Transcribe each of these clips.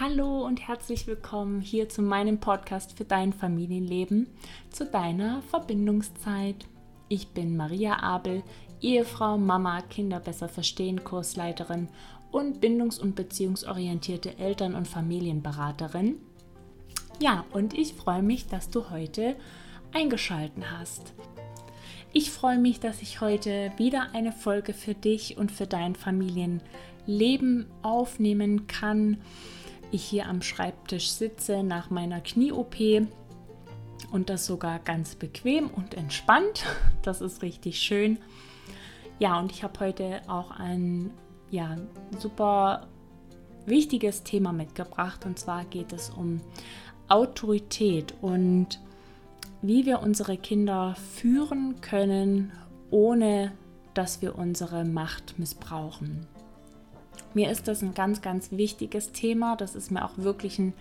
Hallo und herzlich willkommen hier zu meinem Podcast für dein Familienleben, zu deiner Verbindungszeit. Ich bin Maria Abel, Ehefrau, Mama, Kinder besser verstehen, Kursleiterin und bindungs- und beziehungsorientierte Eltern- und Familienberaterin. Ja, und ich freue mich, dass du heute eingeschalten hast. Ich freue mich, dass ich heute wieder eine Folge für dich und für dein Familienleben aufnehmen kann. Ich hier am Schreibtisch sitze nach meiner Knie-OP und das sogar ganz bequem und entspannt. Das ist richtig schön. Ja, und ich habe heute auch ein ja, super wichtiges Thema mitgebracht und zwar geht es um Autorität und wie wir unsere Kinder führen können, ohne dass wir unsere Macht missbrauchen. Mir ist das ein ganz, ganz wichtiges Thema. Das ist mir auch wirklich ein,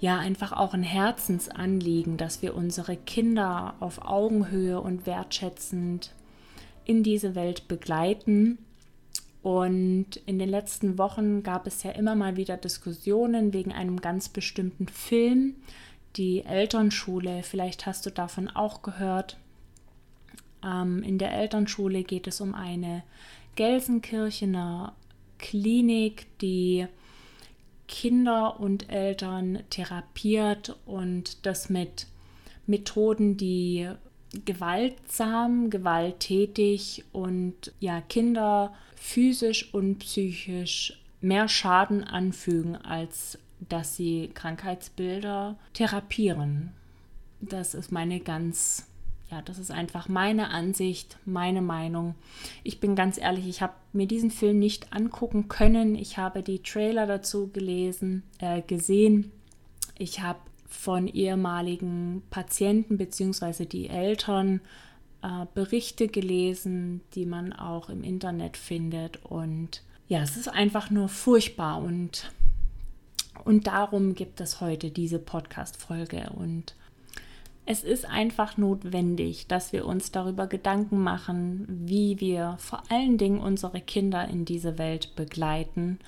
ja, einfach auch ein Herzensanliegen, dass wir unsere Kinder auf Augenhöhe und wertschätzend in diese Welt begleiten. Und in den letzten Wochen gab es ja immer mal wieder Diskussionen wegen einem ganz bestimmten Film, die Elternschule. Vielleicht hast du davon auch gehört. Ähm, in der Elternschule geht es um eine Gelsenkirchener Klinik, die Kinder und Eltern therapiert und das mit Methoden, die gewaltsam, gewalttätig und ja, Kinder physisch und psychisch mehr Schaden anfügen, als dass sie Krankheitsbilder therapieren. Das ist meine ganz, ja, das ist einfach meine Ansicht, meine Meinung. Ich bin ganz ehrlich, ich habe mir diesen Film nicht angucken können. Ich habe die Trailer dazu gelesen, äh, gesehen. Ich habe von ehemaligen Patienten bzw. die Eltern äh, Berichte gelesen, die man auch im Internet findet. Und ja, es ist einfach nur furchtbar und und darum gibt es heute diese Podcast-Folge. Und es ist einfach notwendig, dass wir uns darüber Gedanken machen, wie wir vor allen Dingen unsere Kinder in diese Welt begleiten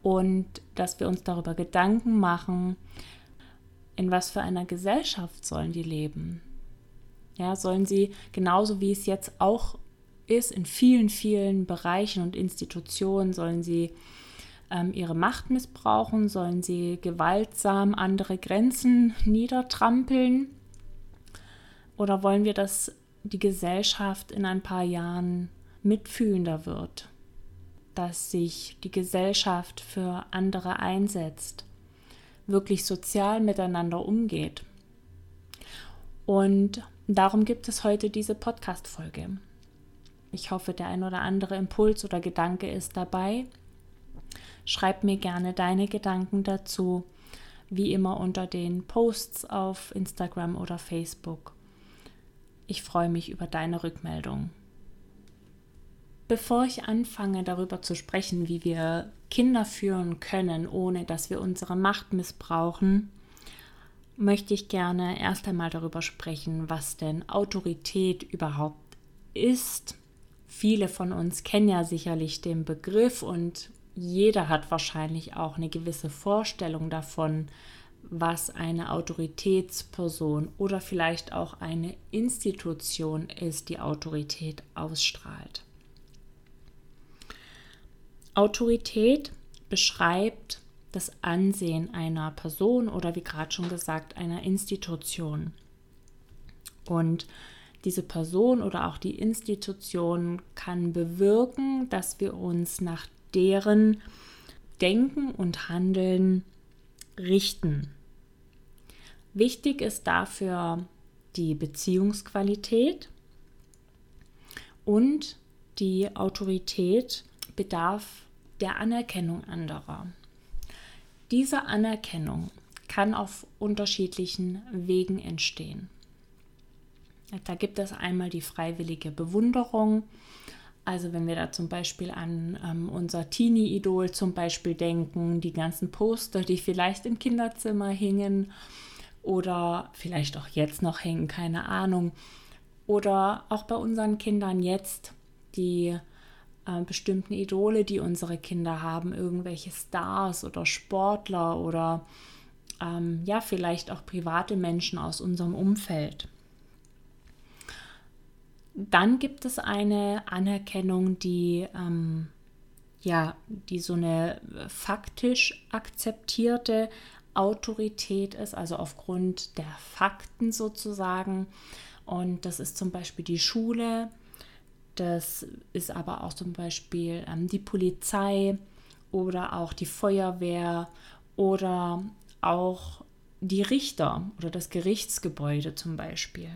und dass wir uns darüber Gedanken machen, in was für einer Gesellschaft sollen die leben. Ja, sollen sie genauso wie es jetzt auch ist in vielen, vielen Bereichen und Institutionen, sollen sie ähm, ihre Macht missbrauchen? Sollen sie gewaltsam andere Grenzen niedertrampeln? Oder wollen wir, dass die Gesellschaft in ein paar Jahren mitfühlender wird? Dass sich die Gesellschaft für andere einsetzt, wirklich sozial miteinander umgeht? Und darum gibt es heute diese Podcast-Folge. Ich hoffe, der ein oder andere Impuls oder Gedanke ist dabei, Schreib mir gerne deine Gedanken dazu, wie immer unter den Posts auf Instagram oder Facebook. Ich freue mich über deine Rückmeldung. Bevor ich anfange darüber zu sprechen, wie wir Kinder führen können, ohne dass wir unsere Macht missbrauchen, möchte ich gerne erst einmal darüber sprechen, was denn Autorität überhaupt ist. Viele von uns kennen ja sicherlich den Begriff und jeder hat wahrscheinlich auch eine gewisse Vorstellung davon, was eine Autoritätsperson oder vielleicht auch eine Institution ist, die Autorität ausstrahlt. Autorität beschreibt das Ansehen einer Person oder wie gerade schon gesagt einer Institution. Und diese Person oder auch die Institution kann bewirken, dass wir uns nach deren Denken und Handeln richten. Wichtig ist dafür die Beziehungsqualität und die Autorität bedarf der Anerkennung anderer. Diese Anerkennung kann auf unterschiedlichen Wegen entstehen. Da gibt es einmal die freiwillige Bewunderung, also wenn wir da zum Beispiel an ähm, unser Teenie-Idol zum Beispiel denken, die ganzen Poster, die vielleicht im Kinderzimmer hingen oder vielleicht auch jetzt noch hängen, keine Ahnung. Oder auch bei unseren Kindern jetzt, die äh, bestimmten Idole, die unsere Kinder haben, irgendwelche Stars oder Sportler oder ähm, ja, vielleicht auch private Menschen aus unserem Umfeld. Dann gibt es eine Anerkennung, die ähm, ja, die so eine faktisch akzeptierte Autorität ist, also aufgrund der Fakten sozusagen. Und das ist zum Beispiel die Schule, das ist aber auch zum Beispiel ähm, die Polizei oder auch die Feuerwehr oder auch die Richter oder das Gerichtsgebäude zum Beispiel.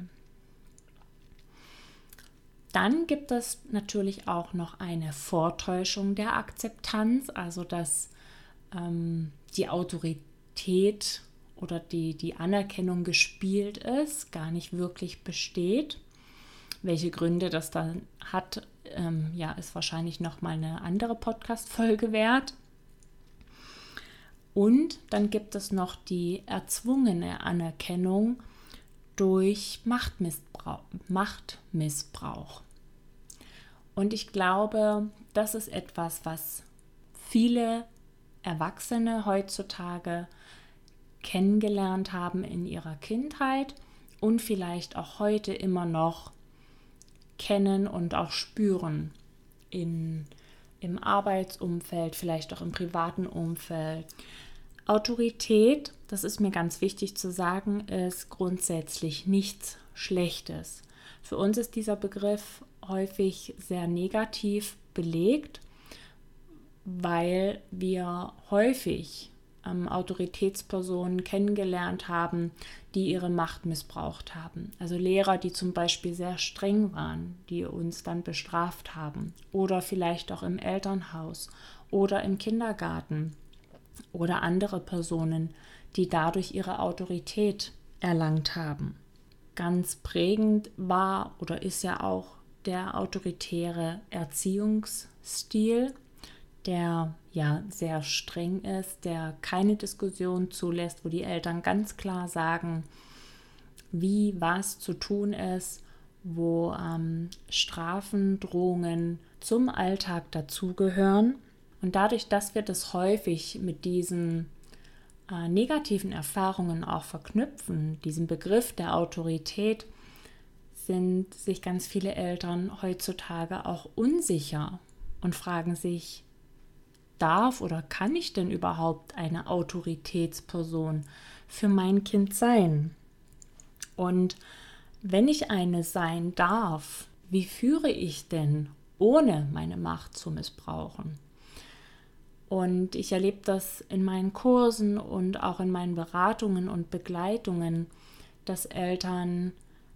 Dann gibt es natürlich auch noch eine Vortäuschung der Akzeptanz, also dass ähm, die Autorität oder die, die Anerkennung gespielt ist, gar nicht wirklich besteht. Welche Gründe das dann hat, ähm, ja, ist wahrscheinlich noch mal eine andere Podcast-Folge wert. Und dann gibt es noch die erzwungene Anerkennung durch Machtmissbrauch. Machtmissbrauch. Und ich glaube, das ist etwas, was viele Erwachsene heutzutage kennengelernt haben in ihrer Kindheit und vielleicht auch heute immer noch kennen und auch spüren in, im Arbeitsumfeld, vielleicht auch im privaten Umfeld. Autorität, das ist mir ganz wichtig zu sagen, ist grundsätzlich nichts Schlechtes. Für uns ist dieser Begriff häufig sehr negativ belegt, weil wir häufig ähm, Autoritätspersonen kennengelernt haben, die ihre Macht missbraucht haben. Also Lehrer, die zum Beispiel sehr streng waren, die uns dann bestraft haben. Oder vielleicht auch im Elternhaus oder im Kindergarten. Oder andere Personen, die dadurch ihre Autorität erlangt haben. Ganz prägend war oder ist ja auch der autoritäre Erziehungsstil, der ja sehr streng ist, der keine Diskussion zulässt, wo die Eltern ganz klar sagen, wie was zu tun ist, wo ähm, Strafen, Drohungen zum Alltag dazugehören. Und dadurch, dass wir das häufig mit diesen äh, negativen Erfahrungen auch verknüpfen, diesem Begriff der Autorität, sind sich ganz viele Eltern heutzutage auch unsicher und fragen sich, darf oder kann ich denn überhaupt eine Autoritätsperson für mein Kind sein? Und wenn ich eine sein darf, wie führe ich denn, ohne meine Macht zu missbrauchen? Und ich erlebe das in meinen Kursen und auch in meinen Beratungen und Begleitungen, dass Eltern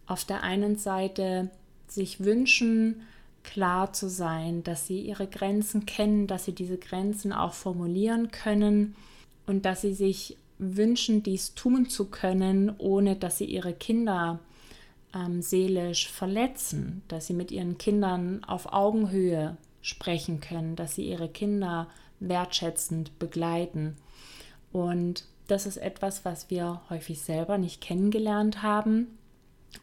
auf der einen Seite sich wünschen, klar zu sein, dass sie ihre Grenzen kennen, dass sie diese Grenzen auch formulieren können und dass sie sich wünschen, dies tun zu können, ohne dass sie ihre Kinder ähm, seelisch verletzen, dass sie mit ihren Kindern auf Augenhöhe sprechen können, dass sie ihre Kinder wertschätzend begleiten. Und das ist etwas, was wir häufig selber nicht kennengelernt haben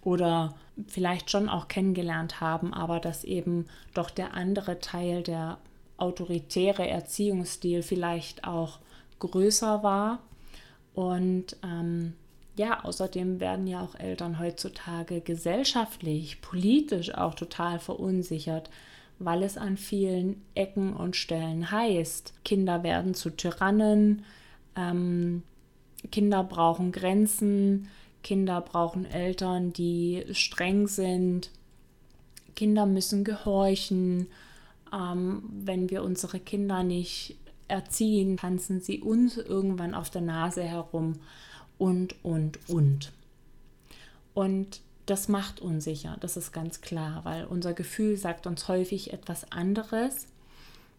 oder vielleicht schon auch kennengelernt haben, aber dass eben doch der andere Teil, der autoritäre Erziehungsstil vielleicht auch größer war. Und ähm, ja, außerdem werden ja auch Eltern heutzutage gesellschaftlich, politisch auch total verunsichert, weil es an vielen Ecken und Stellen heißt, Kinder werden zu Tyrannen, ähm, Kinder brauchen Grenzen, Kinder brauchen Eltern, die streng sind. Kinder müssen gehorchen. Ähm, wenn wir unsere Kinder nicht erziehen, tanzen sie uns irgendwann auf der Nase herum und, und, und. Und das macht unsicher, das ist ganz klar, weil unser Gefühl sagt uns häufig etwas anderes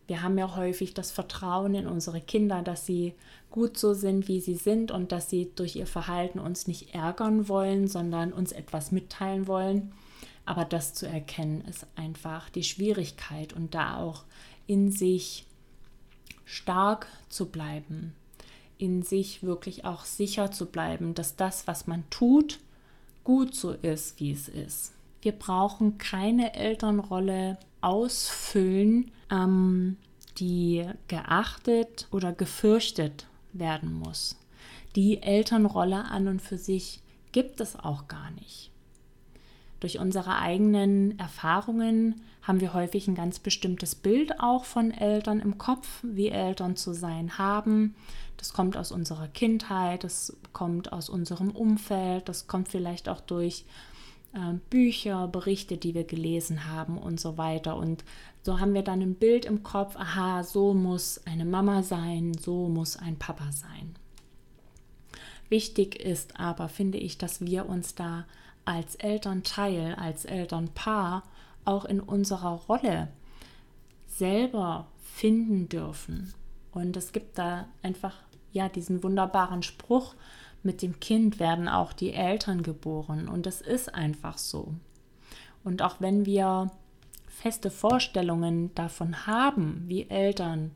wir haben ja häufig das Vertrauen in unsere Kinder, dass sie gut so sind, wie sie sind und dass sie durch ihr Verhalten uns nicht ärgern wollen, sondern uns etwas mitteilen wollen. Aber das zu erkennen ist einfach die Schwierigkeit und da auch in sich stark zu bleiben, in sich wirklich auch sicher zu bleiben, dass das, was man tut, gut so ist, wie es ist. Wir brauchen keine Elternrolle ausfüllen, ähm, die geachtet oder gefürchtet werden muss. Die Elternrolle an und für sich gibt es auch gar nicht. Durch unsere eigenen Erfahrungen haben wir häufig ein ganz bestimmtes Bild auch von Eltern im Kopf, wie Eltern zu sein haben. Das kommt aus unserer Kindheit, das kommt aus unserem Umfeld, das kommt vielleicht auch durch äh, Bücher, Berichte, die wir gelesen haben und so weiter. Und so haben wir dann ein Bild im Kopf, aha, so muss eine Mama sein, so muss ein Papa sein. Wichtig ist aber, finde ich, dass wir uns da als Elternteil, als Elternpaar auch in unserer Rolle selber finden dürfen. Und es gibt da einfach ja diesen wunderbaren Spruch, mit dem Kind werden auch die Eltern geboren und das ist einfach so. Und auch wenn wir feste Vorstellungen davon haben, wie Eltern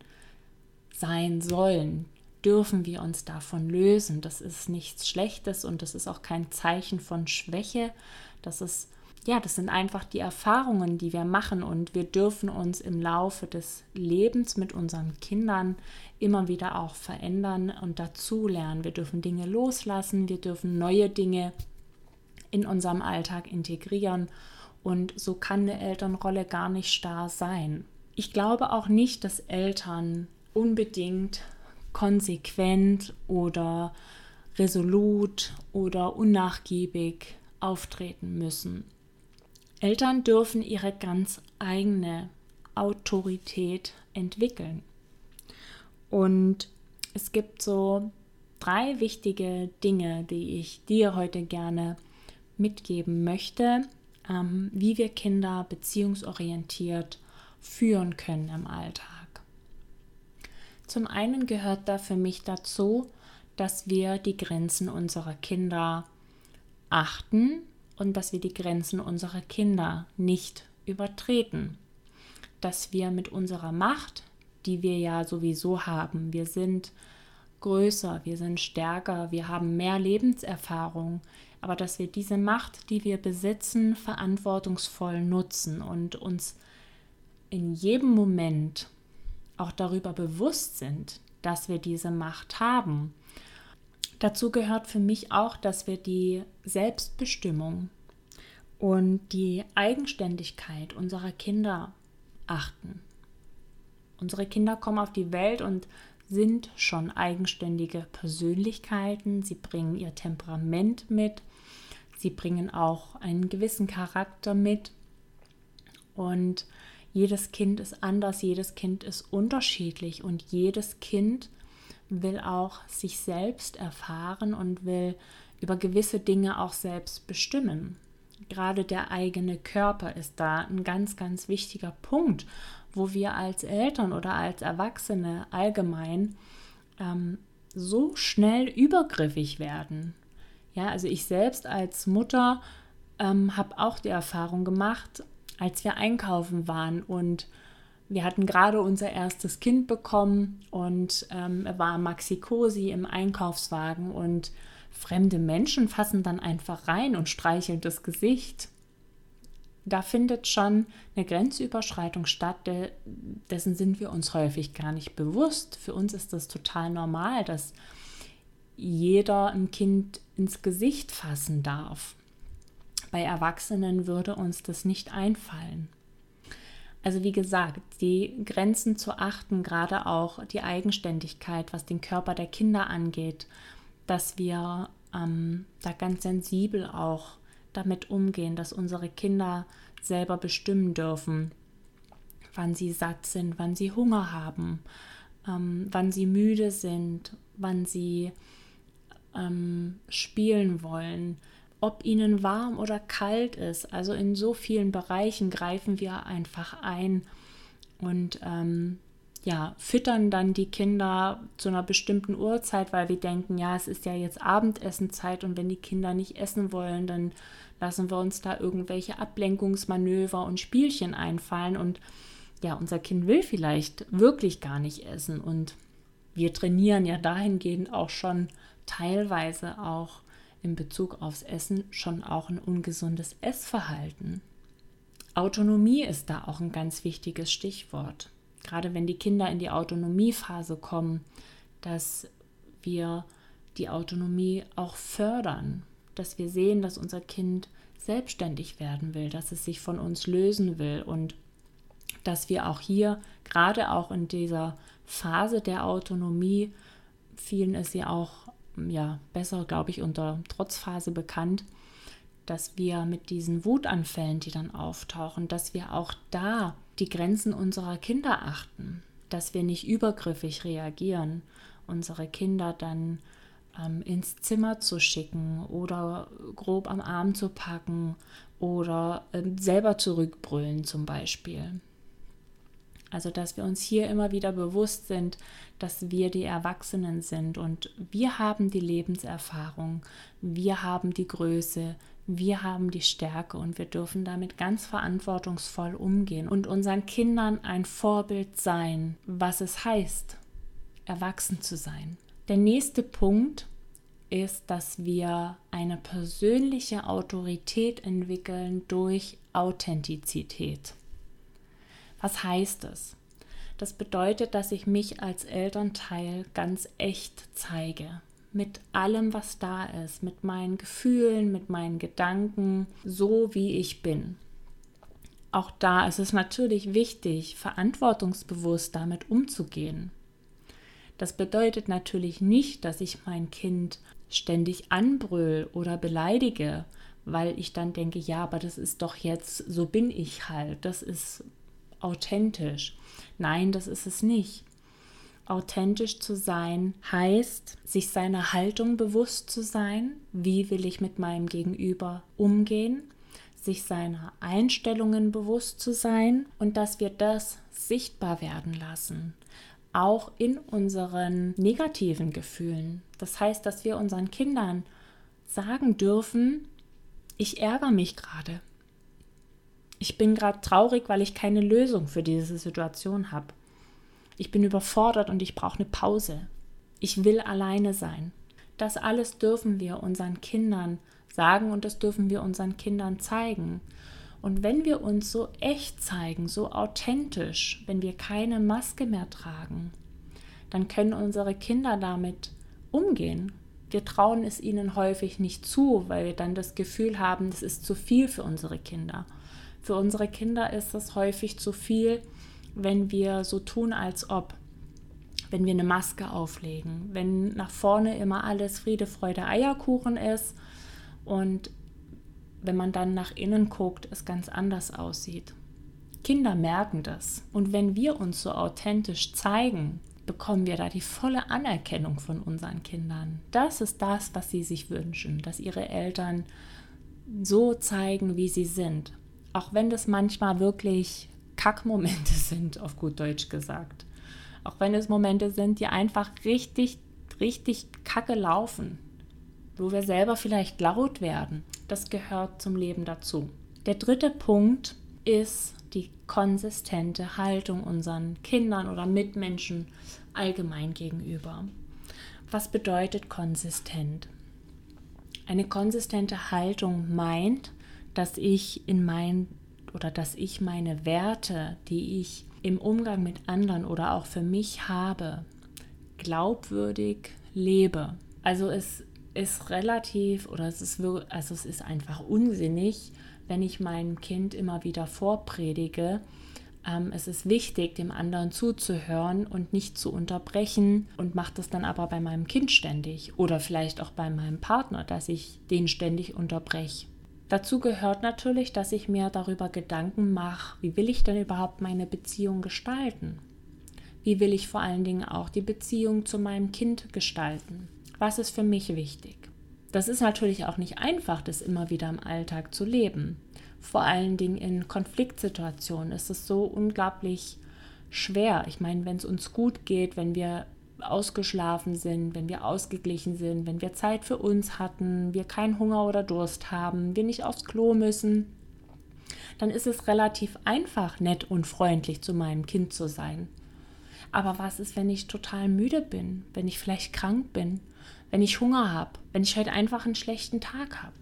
sein sollen, dürfen wir uns davon lösen. Das ist nichts Schlechtes und das ist auch kein Zeichen von Schwäche. Das ist ja, das sind einfach die Erfahrungen, die wir machen und wir dürfen uns im Laufe des Lebens mit unseren Kindern immer wieder auch verändern und dazulernen. Wir dürfen Dinge loslassen, wir dürfen neue Dinge in unserem Alltag integrieren und so kann eine Elternrolle gar nicht starr sein. Ich glaube auch nicht, dass Eltern unbedingt konsequent oder resolut oder unnachgiebig auftreten müssen. Eltern dürfen ihre ganz eigene Autorität entwickeln. Und es gibt so drei wichtige Dinge, die ich dir heute gerne mitgeben möchte, ähm, wie wir Kinder beziehungsorientiert führen können im Alltag. Zum einen gehört da für mich dazu, dass wir die Grenzen unserer Kinder achten und dass wir die Grenzen unserer Kinder nicht übertreten. Dass wir mit unserer Macht, die wir ja sowieso haben, wir sind größer, wir sind stärker, wir haben mehr Lebenserfahrung, aber dass wir diese Macht, die wir besitzen, verantwortungsvoll nutzen und uns in jedem Moment auch darüber bewusst sind, dass wir diese Macht haben. Dazu gehört für mich auch, dass wir die Selbstbestimmung und die Eigenständigkeit unserer Kinder achten. Unsere Kinder kommen auf die Welt und sind schon eigenständige Persönlichkeiten. Sie bringen ihr Temperament mit. Sie bringen auch einen gewissen Charakter mit. Und jedes Kind ist anders, jedes Kind ist unterschiedlich und jedes Kind will auch sich selbst erfahren und will über gewisse Dinge auch selbst bestimmen. Gerade der eigene Körper ist da ein ganz, ganz wichtiger Punkt, wo wir als Eltern oder als Erwachsene allgemein ähm, so schnell übergriffig werden. Ja, also ich selbst als Mutter ähm, habe auch die Erfahrung gemacht, als wir einkaufen waren und wir hatten gerade unser erstes Kind bekommen und ähm, er war Maxi Cosi im Einkaufswagen und fremde Menschen fassen dann einfach rein und streicheln das Gesicht. Da findet schon eine Grenzüberschreitung statt, dessen sind wir uns häufig gar nicht bewusst. Für uns ist das total normal, dass jeder ein Kind ins Gesicht fassen darf. Bei Erwachsenen würde uns das nicht einfallen. Also wie gesagt, die Grenzen zu achten, gerade auch die Eigenständigkeit, was den Körper der Kinder angeht, dass wir ähm, da ganz sensibel auch damit umgehen, dass unsere Kinder selber bestimmen dürfen, wann sie satt sind, wann sie Hunger haben, ähm, wann sie müde sind, wann sie ähm, spielen wollen, ob ihnen warm oder kalt ist. Also in so vielen Bereichen greifen wir einfach ein und ähm, ja, füttern dann die Kinder zu einer bestimmten Uhrzeit, weil wir denken, ja, es ist ja jetzt Abendessenzeit und wenn die Kinder nicht essen wollen, dann lassen wir uns da irgendwelche Ablenkungsmanöver und Spielchen einfallen und ja, unser Kind will vielleicht wirklich gar nicht essen und wir trainieren ja dahingehend auch schon teilweise auch in Bezug aufs Essen schon auch ein ungesundes Essverhalten. Autonomie ist da auch ein ganz wichtiges Stichwort. Gerade wenn die Kinder in die Autonomiephase kommen, dass wir die Autonomie auch fördern, dass wir sehen, dass unser Kind selbstständig werden will, dass es sich von uns lösen will und dass wir auch hier, gerade auch in dieser Phase der Autonomie, vielen ist sie auch ja besser, glaube ich, unter Trotzphase bekannt, dass wir mit diesen Wutanfällen, die dann auftauchen, dass wir auch da die Grenzen unserer Kinder achten, dass wir nicht übergriffig reagieren, unsere Kinder dann ähm, ins Zimmer zu schicken oder grob am Arm zu packen oder äh, selber zurückbrüllen zum Beispiel. Also, dass wir uns hier immer wieder bewusst sind, dass wir die Erwachsenen sind und wir haben die Lebenserfahrung, wir haben die Größe, wir haben die Stärke und wir dürfen damit ganz verantwortungsvoll umgehen und unseren Kindern ein Vorbild sein, was es heißt, erwachsen zu sein. Der nächste Punkt ist, dass wir eine persönliche Autorität entwickeln durch Authentizität. Was heißt es? Das bedeutet, dass ich mich als Elternteil ganz echt zeige. Mit allem, was da ist, mit meinen Gefühlen, mit meinen Gedanken, so wie ich bin. Auch da ist es natürlich wichtig, verantwortungsbewusst damit umzugehen. Das bedeutet natürlich nicht, dass ich mein Kind ständig anbrüll oder beleidige, weil ich dann denke, ja, aber das ist doch jetzt, so bin ich halt, das ist authentisch. Nein, das ist es nicht. Authentisch zu sein heißt, sich seiner Haltung bewusst zu sein, wie will ich mit meinem Gegenüber umgehen, sich seiner Einstellungen bewusst zu sein und dass wir das sichtbar werden lassen, auch in unseren negativen Gefühlen. Das heißt, dass wir unseren Kindern sagen dürfen, ich ärgere mich gerade, ich bin gerade traurig, weil ich keine Lösung für diese Situation habe. Ich bin überfordert und ich brauche eine Pause. Ich will alleine sein. Das alles dürfen wir unseren Kindern sagen und das dürfen wir unseren Kindern zeigen. Und wenn wir uns so echt zeigen, so authentisch, wenn wir keine Maske mehr tragen, dann können unsere Kinder damit umgehen. Wir trauen es ihnen häufig nicht zu, weil wir dann das Gefühl haben, es ist zu viel für unsere Kinder. Für unsere Kinder ist es häufig zu viel, wenn wir so tun, als ob, wenn wir eine Maske auflegen, wenn nach vorne immer alles Friede, Freude, Eierkuchen ist und wenn man dann nach innen guckt, es ganz anders aussieht. Kinder merken das. Und wenn wir uns so authentisch zeigen, bekommen wir da die volle Anerkennung von unseren Kindern. Das ist das, was sie sich wünschen, dass ihre Eltern so zeigen, wie sie sind auch wenn das manchmal wirklich Kackmomente sind, auf gut Deutsch gesagt. Auch wenn es Momente sind, die einfach richtig, richtig kacke laufen, wo wir selber vielleicht laut werden. Das gehört zum Leben dazu. Der dritte Punkt ist die konsistente Haltung unseren Kindern oder Mitmenschen allgemein gegenüber. Was bedeutet konsistent? Eine konsistente Haltung meint, dass ich in mein oder dass ich meine Werte, die ich im Umgang mit anderen oder auch für mich habe, glaubwürdig lebe. Also es ist relativ oder es ist also es ist einfach unsinnig, wenn ich meinem Kind immer wieder vorpredige. Ähm, es ist wichtig, dem anderen zuzuhören und nicht zu unterbrechen und macht das dann aber bei meinem Kind ständig oder vielleicht auch bei meinem Partner, dass ich den ständig unterbreche. Dazu gehört natürlich, dass ich mir darüber Gedanken mache, wie will ich denn überhaupt meine Beziehung gestalten? Wie will ich vor allen Dingen auch die Beziehung zu meinem Kind gestalten? Was ist für mich wichtig? Das ist natürlich auch nicht einfach, das immer wieder im Alltag zu leben. Vor allen Dingen in Konfliktsituationen ist es so unglaublich schwer. Ich meine, wenn es uns gut geht, wenn wir ausgeschlafen sind, wenn wir ausgeglichen sind, wenn wir Zeit für uns hatten, wir keinen Hunger oder Durst haben, wir nicht aufs Klo müssen, dann ist es relativ einfach, nett und freundlich zu meinem Kind zu sein. Aber was ist, wenn ich total müde bin, wenn ich vielleicht krank bin, wenn ich Hunger habe, wenn ich heute einfach einen schlechten Tag habe?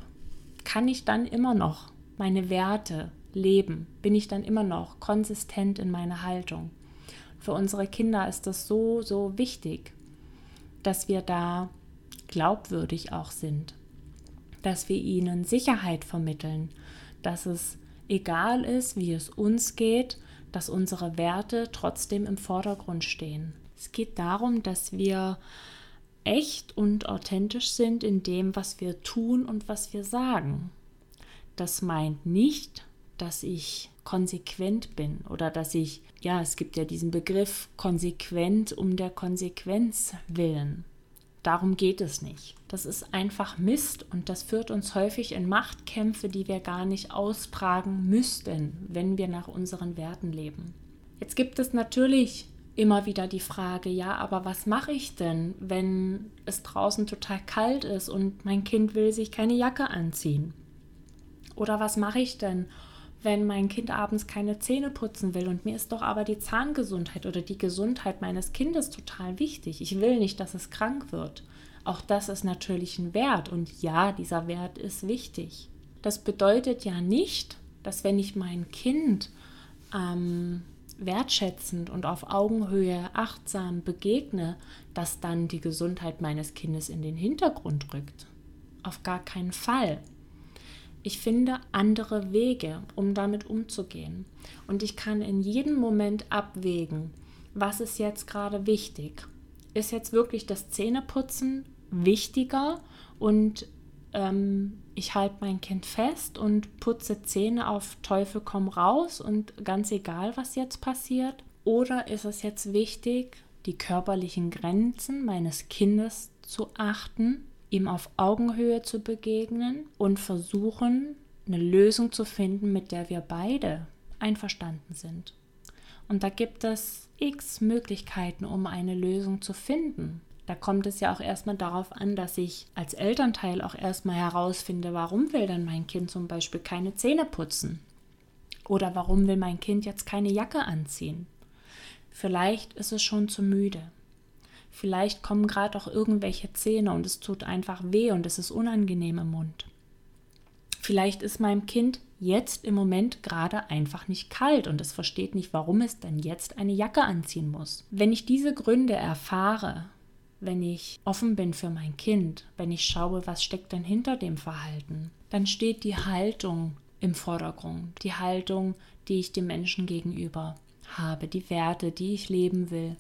Kann ich dann immer noch meine Werte leben? Bin ich dann immer noch konsistent in meiner Haltung? Für unsere Kinder ist das so, so wichtig, dass wir da glaubwürdig auch sind, dass wir ihnen Sicherheit vermitteln, dass es egal ist, wie es uns geht, dass unsere Werte trotzdem im Vordergrund stehen. Es geht darum, dass wir echt und authentisch sind in dem, was wir tun und was wir sagen. Das meint nicht, dass ich konsequent bin oder dass ich, ja, es gibt ja diesen Begriff konsequent um der Konsequenz willen. Darum geht es nicht. Das ist einfach Mist und das führt uns häufig in Machtkämpfe, die wir gar nicht austragen müssten, wenn wir nach unseren Werten leben. Jetzt gibt es natürlich immer wieder die Frage, ja, aber was mache ich denn, wenn es draußen total kalt ist und mein Kind will sich keine Jacke anziehen? Oder was mache ich denn, wenn mein Kind abends keine Zähne putzen will und mir ist doch aber die Zahngesundheit oder die Gesundheit meines Kindes total wichtig. Ich will nicht, dass es krank wird. Auch das ist natürlich ein Wert und ja, dieser Wert ist wichtig. Das bedeutet ja nicht, dass wenn ich mein Kind ähm, wertschätzend und auf Augenhöhe achtsam begegne, dass dann die Gesundheit meines Kindes in den Hintergrund rückt. Auf gar keinen Fall. Ich finde andere Wege, um damit umzugehen. Und ich kann in jedem Moment abwägen, was ist jetzt gerade wichtig. Ist jetzt wirklich das Zähneputzen wichtiger und ähm, ich halte mein Kind fest und putze Zähne auf Teufel komm raus und ganz egal, was jetzt passiert? Oder ist es jetzt wichtig, die körperlichen Grenzen meines Kindes zu achten ihm auf Augenhöhe zu begegnen und versuchen, eine Lösung zu finden, mit der wir beide einverstanden sind. Und da gibt es x Möglichkeiten, um eine Lösung zu finden. Da kommt es ja auch erstmal darauf an, dass ich als Elternteil auch erstmal herausfinde, warum will denn mein Kind zum Beispiel keine Zähne putzen? Oder warum will mein Kind jetzt keine Jacke anziehen? Vielleicht ist es schon zu müde. Vielleicht kommen gerade auch irgendwelche Zähne und es tut einfach weh und es ist unangenehm im Mund. Vielleicht ist meinem Kind jetzt im Moment gerade einfach nicht kalt und es versteht nicht, warum es denn jetzt eine Jacke anziehen muss. Wenn ich diese Gründe erfahre, wenn ich offen bin für mein Kind, wenn ich schaue, was steckt denn hinter dem Verhalten, dann steht die Haltung im Vordergrund, die Haltung, die ich dem Menschen gegenüber habe, die Werte, die ich leben will,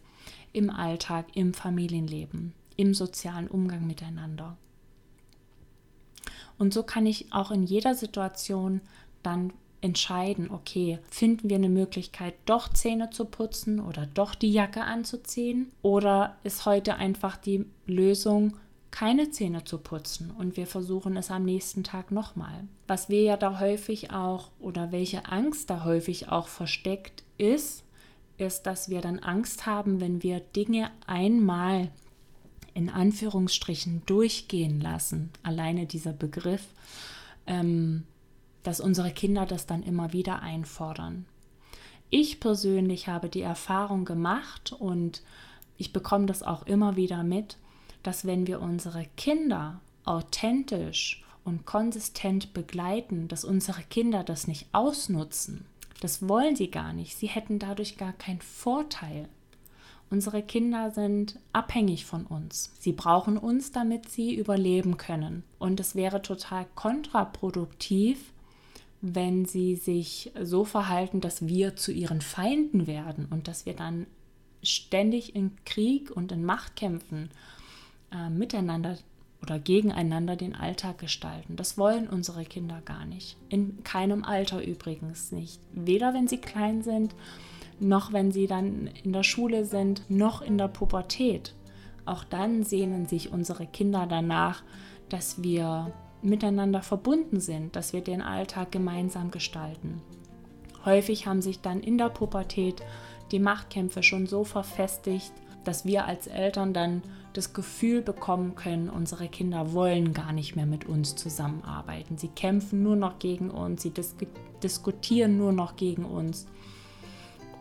im Alltag, im Familienleben, im sozialen Umgang miteinander. Und so kann ich auch in jeder Situation dann entscheiden, okay, finden wir eine Möglichkeit, doch Zähne zu putzen oder doch die Jacke anzuziehen? Oder ist heute einfach die Lösung, keine Zähne zu putzen und wir versuchen es am nächsten Tag nochmal? Was wir ja da häufig auch oder welche Angst da häufig auch versteckt ist, ist, dass wir dann Angst haben, wenn wir Dinge einmal in Anführungsstrichen durchgehen lassen, alleine dieser Begriff, ähm, dass unsere Kinder das dann immer wieder einfordern. Ich persönlich habe die Erfahrung gemacht und ich bekomme das auch immer wieder mit, dass wenn wir unsere Kinder authentisch und konsistent begleiten, dass unsere Kinder das nicht ausnutzen, das wollen sie gar nicht. Sie hätten dadurch gar keinen Vorteil. Unsere Kinder sind abhängig von uns. Sie brauchen uns, damit sie überleben können. Und es wäre total kontraproduktiv, wenn sie sich so verhalten, dass wir zu ihren Feinden werden und dass wir dann ständig in Krieg und in Machtkämpfen äh, miteinander oder gegeneinander den Alltag gestalten. Das wollen unsere Kinder gar nicht. In keinem Alter übrigens nicht. Weder wenn sie klein sind, noch wenn sie dann in der Schule sind, noch in der Pubertät. Auch dann sehnen sich unsere Kinder danach, dass wir miteinander verbunden sind, dass wir den Alltag gemeinsam gestalten. Häufig haben sich dann in der Pubertät die Machtkämpfe schon so verfestigt, dass wir als Eltern dann das Gefühl bekommen können, unsere Kinder wollen gar nicht mehr mit uns zusammenarbeiten. Sie kämpfen nur noch gegen uns, sie dis diskutieren nur noch gegen uns.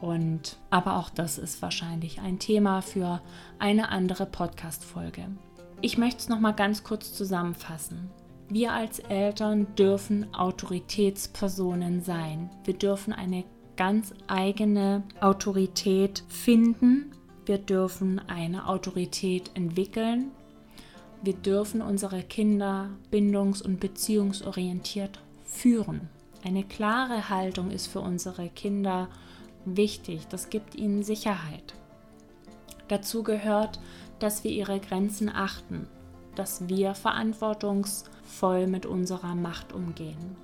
Und aber auch das ist wahrscheinlich ein Thema für eine andere Podcast-Folge. Ich möchte es noch mal ganz kurz zusammenfassen. Wir als Eltern dürfen Autoritätspersonen sein. Wir dürfen eine ganz eigene Autorität finden. Wir dürfen eine Autorität entwickeln. Wir dürfen unsere Kinder bindungs- und beziehungsorientiert führen. Eine klare Haltung ist für unsere Kinder wichtig. Das gibt ihnen Sicherheit. Dazu gehört, dass wir ihre Grenzen achten, dass wir verantwortungsvoll mit unserer Macht umgehen.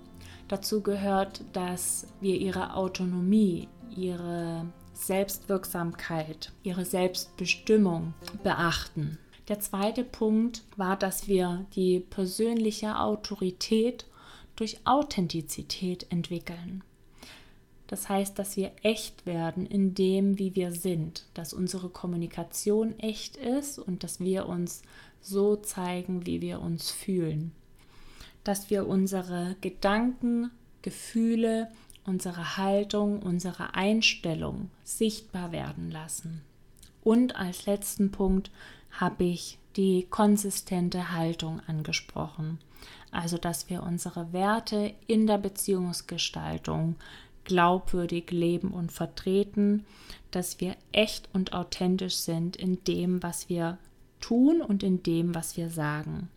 Dazu gehört, dass wir ihre Autonomie, ihre Selbstwirksamkeit, ihre Selbstbestimmung beachten. Der zweite Punkt war, dass wir die persönliche Autorität durch Authentizität entwickeln. Das heißt, dass wir echt werden in dem, wie wir sind, dass unsere Kommunikation echt ist und dass wir uns so zeigen, wie wir uns fühlen. Dass wir unsere Gedanken, Gefühle, unsere Haltung, unsere Einstellung sichtbar werden lassen. Und als letzten Punkt habe ich die konsistente Haltung angesprochen. Also, dass wir unsere Werte in der Beziehungsgestaltung glaubwürdig leben und vertreten, dass wir echt und authentisch sind in dem, was wir tun und in dem, was wir sagen.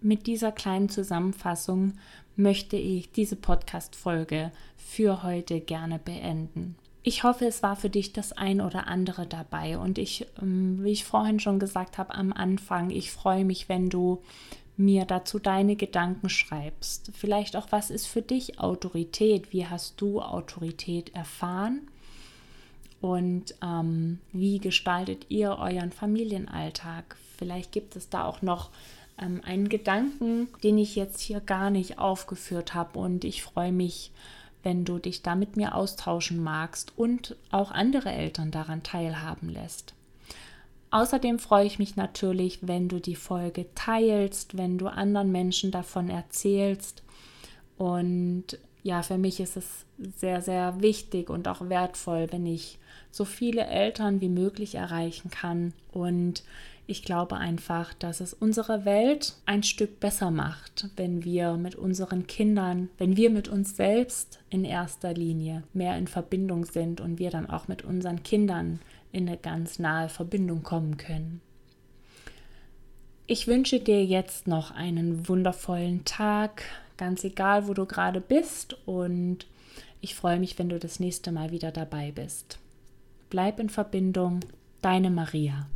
Mit dieser kleinen Zusammenfassung möchte ich diese Podcast-Folge für heute gerne beenden. Ich hoffe, es war für dich das ein oder andere dabei und ich, ähm, wie ich vorhin schon gesagt habe am Anfang, ich freue mich, wenn du mir dazu deine Gedanken schreibst. Vielleicht auch, was ist für dich Autorität? Wie hast du Autorität erfahren? Und ähm, wie gestaltet ihr euren Familienalltag? Vielleicht gibt es da auch noch ähm, einen Gedanken, den ich jetzt hier gar nicht aufgeführt habe. Und ich freue mich, wenn du dich da mit mir austauschen magst und auch andere Eltern daran teilhaben lässt. Außerdem freue ich mich natürlich, wenn du die Folge teilst, wenn du anderen Menschen davon erzählst. Und ja, für mich ist es sehr, sehr wichtig und auch wertvoll, wenn ich so viele Eltern wie möglich erreichen kann. Und ich glaube einfach, dass es unsere Welt ein Stück besser macht, wenn wir mit unseren Kindern, wenn wir mit uns selbst in erster Linie mehr in Verbindung sind und wir dann auch mit unseren Kindern in eine ganz nahe Verbindung kommen können. Ich wünsche dir jetzt noch einen wundervollen Tag, ganz egal, wo du gerade bist und ich freue mich, wenn du das nächste Mal wieder dabei bist. Bleib in Verbindung, deine Maria.